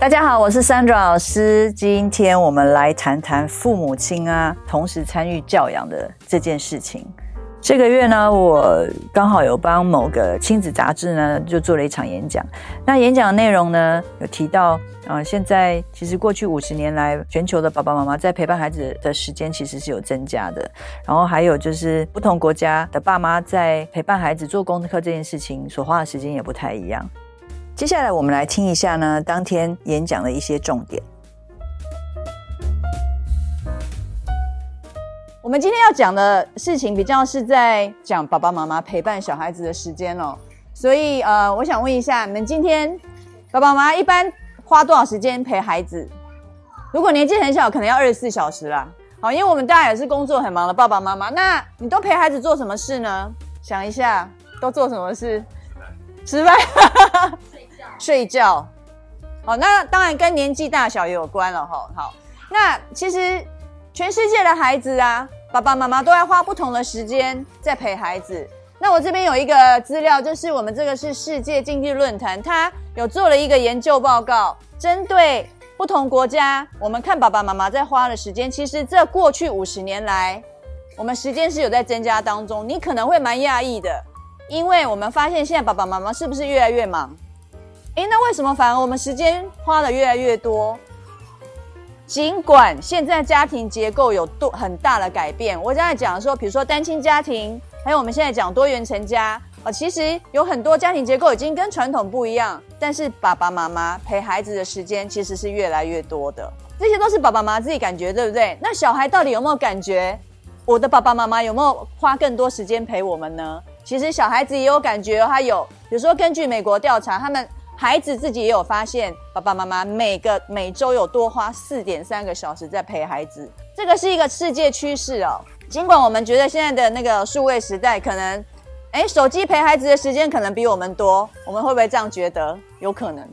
大家好，我是 Sandra 老师。今天我们来谈谈父母亲啊，同时参与教养的这件事情。这个月呢，我刚好有帮某个亲子杂志呢，就做了一场演讲。那演讲的内容呢，有提到啊、呃，现在其实过去五十年来，全球的爸爸妈妈在陪伴孩子的时间其实是有增加的。然后还有就是，不同国家的爸妈在陪伴孩子做功课这件事情所花的时间也不太一样。接下来我们来听一下呢，当天演讲的一些重点。我们今天要讲的事情比较是在讲爸爸妈妈陪伴小孩子的时间哦，所以呃，我想问一下，你们今天爸爸妈妈一般花多少时间陪孩子？如果年纪很小，可能要二十四小时啦。好，因为我们大家也是工作很忙的爸爸妈妈，那你都陪孩子做什么事呢？想一下，都做什么事？吃饭。吃饭。睡觉，好，那当然跟年纪大小也有关了哈。好，那其实全世界的孩子啊，爸爸妈妈都要花不同的时间在陪孩子。那我这边有一个资料，就是我们这个是世界经济论坛，它有做了一个研究报告，针对不同国家，我们看爸爸妈妈在花的时间，其实这过去五十年来，我们时间是有在增加当中。你可能会蛮讶异的，因为我们发现现在爸爸妈妈是不是越来越忙？诶，那为什么反而我们时间花的越来越多？尽管现在家庭结构有多很大的改变，我刚才讲说，比如说单亲家庭，还有我们现在讲多元成家啊，其实有很多家庭结构已经跟传统不一样，但是爸爸妈妈陪孩子的时间其实是越来越多的。这些都是爸爸妈妈自己感觉，对不对？那小孩到底有没有感觉？我的爸爸妈妈有没有花更多时间陪我们呢？其实小孩子也有感觉，他有，比如说根据美国调查，他们。孩子自己也有发现，爸爸妈妈每个每周有多花四点三个小时在陪孩子，这个是一个世界趋势哦。尽管我们觉得现在的那个数位时代，可能，诶，手机陪孩子的时间可能比我们多，我们会不会这样觉得？有可能。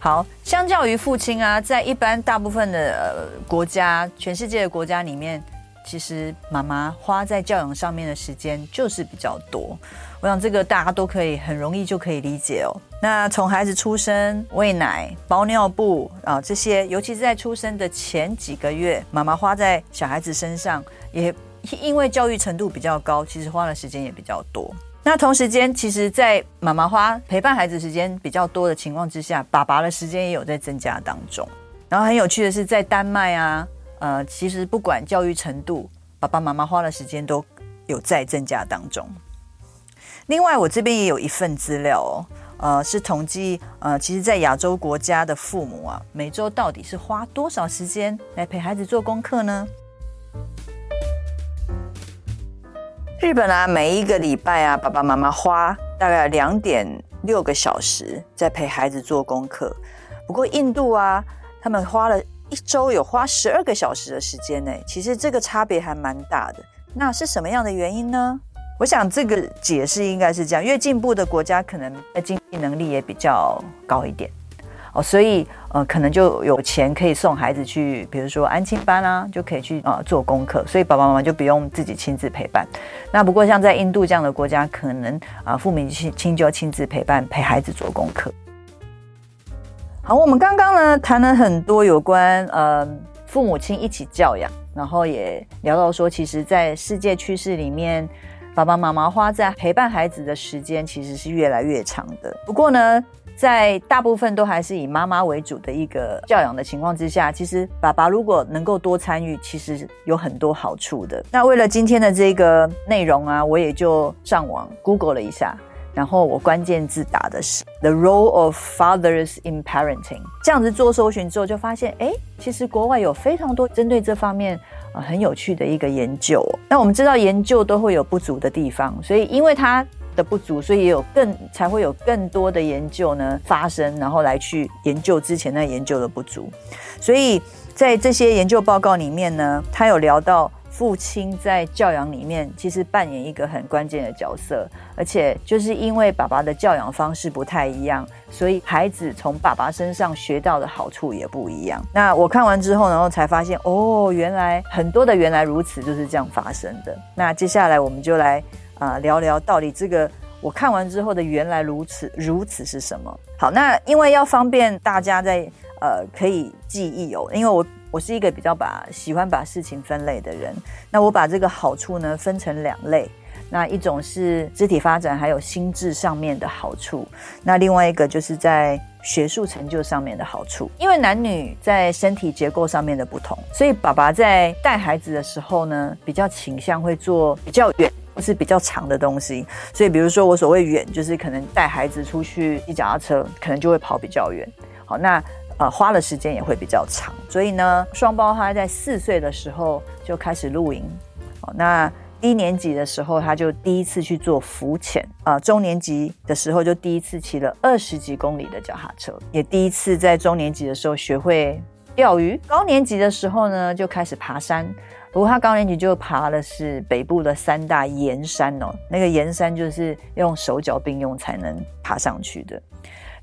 好，相较于父亲啊，在一般大部分的呃国家，全世界的国家里面。其实妈妈花在教养上面的时间就是比较多，我想这个大家都可以很容易就可以理解哦。那从孩子出生、喂奶、包尿布啊这些，尤其是在出生的前几个月，妈妈花在小孩子身上，也因为教育程度比较高，其实花的时间也比较多。那同时间，其实，在妈妈花陪伴孩子时间比较多的情况之下，爸爸的时间也有在增加当中。然后很有趣的是，在丹麦啊。呃，其实不管教育程度，爸爸妈妈花的时间都有在增加当中。另外，我这边也有一份资料哦，呃，是统计呃，其实，在亚洲国家的父母啊，每周到底是花多少时间来陪孩子做功课呢？日本啊，每一个礼拜啊，爸爸妈妈花大概两点六个小时在陪孩子做功课。不过，印度啊，他们花了。一周有花十二个小时的时间呢，其实这个差别还蛮大的。那是什么样的原因呢？我想这个解释应该是这样：越进步的国家，可能经济能力也比较高一点哦，所以呃，可能就有钱可以送孩子去，比如说安亲班啊，就可以去啊、呃、做功课，所以爸爸妈妈就不用自己亲自陪伴。那不过像在印度这样的国家，可能啊、父母亲亲就亲自陪伴陪孩子做功课。好，我们刚刚呢谈了很多有关呃父母亲一起教养，然后也聊到说，其实，在世界趋势里面，爸爸妈妈花在陪伴孩子的时间其实是越来越长的。不过呢，在大部分都还是以妈妈为主的一个教养的情况之下，其实爸爸如果能够多参与，其实有很多好处的。那为了今天的这个内容啊，我也就上网 Google 了一下。然后我关键字打的是 The role of fathers in parenting。这样子做搜寻之后，就发现，哎，其实国外有非常多针对这方面啊、很有趣的一个研究。那我们知道研究都会有不足的地方，所以因为它的不足，所以也有更才会有更多的研究呢发生，然后来去研究之前那研究的不足。所以在这些研究报告里面呢，他有聊到。父亲在教养里面其实扮演一个很关键的角色，而且就是因为爸爸的教养方式不太一样，所以孩子从爸爸身上学到的好处也不一样。那我看完之后，然后才发现，哦，原来很多的原来如此就是这样发生的。那接下来我们就来啊、聊聊到底这个我看完之后的原来如此如此是什么？好，那因为要方便大家在呃可以记忆哦，因为我。我是一个比较把喜欢把事情分类的人，那我把这个好处呢分成两类，那一种是肢体发展还有心智上面的好处，那另外一个就是在学术成就上面的好处。因为男女在身体结构上面的不同，所以爸爸在带孩子的时候呢，比较倾向会做比较远或是比较长的东西。所以比如说我所谓远，就是可能带孩子出去骑脚踏车，可能就会跑比较远。好，那。呃，花的时间也会比较长，所以呢，双胞胎在四岁的时候就开始露营。哦，那低年级的时候，他就第一次去做浮潜。啊、中年级的时候就第一次骑了二十几公里的脚踏车，也第一次在中年级的时候学会钓鱼。高年级的时候呢，就开始爬山。不过他高年级就爬的是北部的三大岩山哦，那个岩山就是用手脚并用才能爬上去的。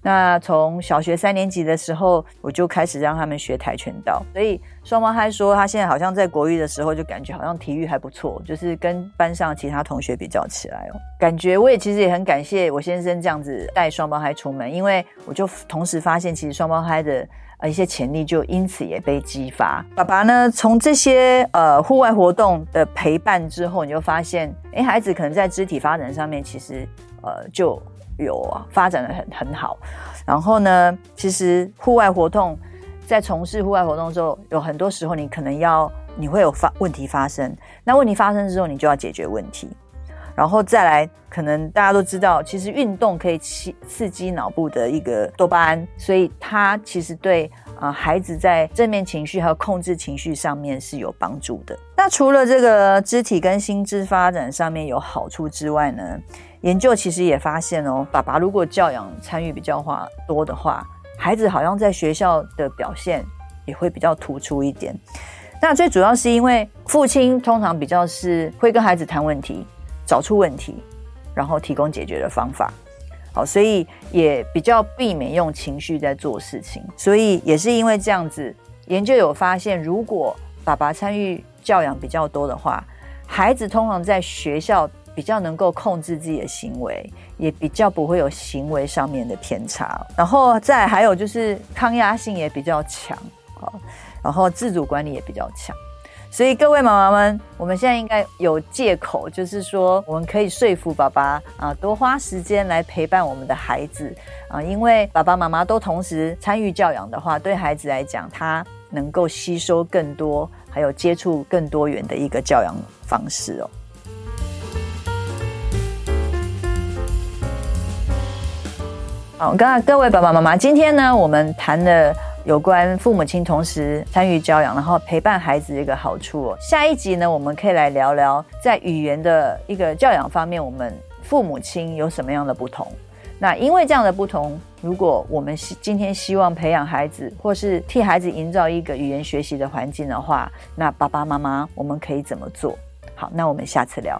那从小学三年级的时候，我就开始让他们学跆拳道。所以双胞胎说，他现在好像在国语的时候就感觉好像体育还不错，就是跟班上其他同学比较起来哦，感觉我也其实也很感谢我先生这样子带双胞胎出门，因为我就同时发现，其实双胞胎的呃一些潜力就因此也被激发。爸爸呢，从这些呃户外活动的陪伴之后，你就发现，哎，孩子可能在肢体发展上面其实呃就。有，发展的很很好。然后呢，其实户外活动，在从事户外活动的时候，有很多时候你可能要，你会有发问题发生。那问题发生之后，你就要解决问题。然后再来，可能大家都知道，其实运动可以刺刺激脑部的一个多巴胺，所以它其实对啊、孩子在正面情绪还有控制情绪上面是有帮助的。那除了这个肢体跟心智发展上面有好处之外呢，研究其实也发现哦，爸爸如果教养参与比较话多的话，孩子好像在学校的表现也会比较突出一点。那最主要是因为父亲通常比较是会跟孩子谈问题，找出问题，然后提供解决的方法。好，所以也比较避免用情绪在做事情。所以也是因为这样子，研究有发现，如果爸爸参与教养比较多的话，孩子通常在学校。比较能够控制自己的行为，也比较不会有行为上面的偏差。然后再还有就是抗压性也比较强，然后自主管理也比较强。所以各位妈妈们，我们现在应该有借口，就是说我们可以说服爸爸啊，多花时间来陪伴我们的孩子啊，因为爸爸妈妈都同时参与教养的话，对孩子来讲，他能够吸收更多，还有接触更多元的一个教养方式哦。好，刚才各位爸爸妈妈，今天呢，我们谈了有关父母亲同时参与教养，然后陪伴孩子的一个好处哦。下一集呢，我们可以来聊聊在语言的一个教养方面，我们父母亲有什么样的不同。那因为这样的不同，如果我们今天希望培养孩子，或是替孩子营造一个语言学习的环境的话，那爸爸妈妈我们可以怎么做？好，那我们下次聊。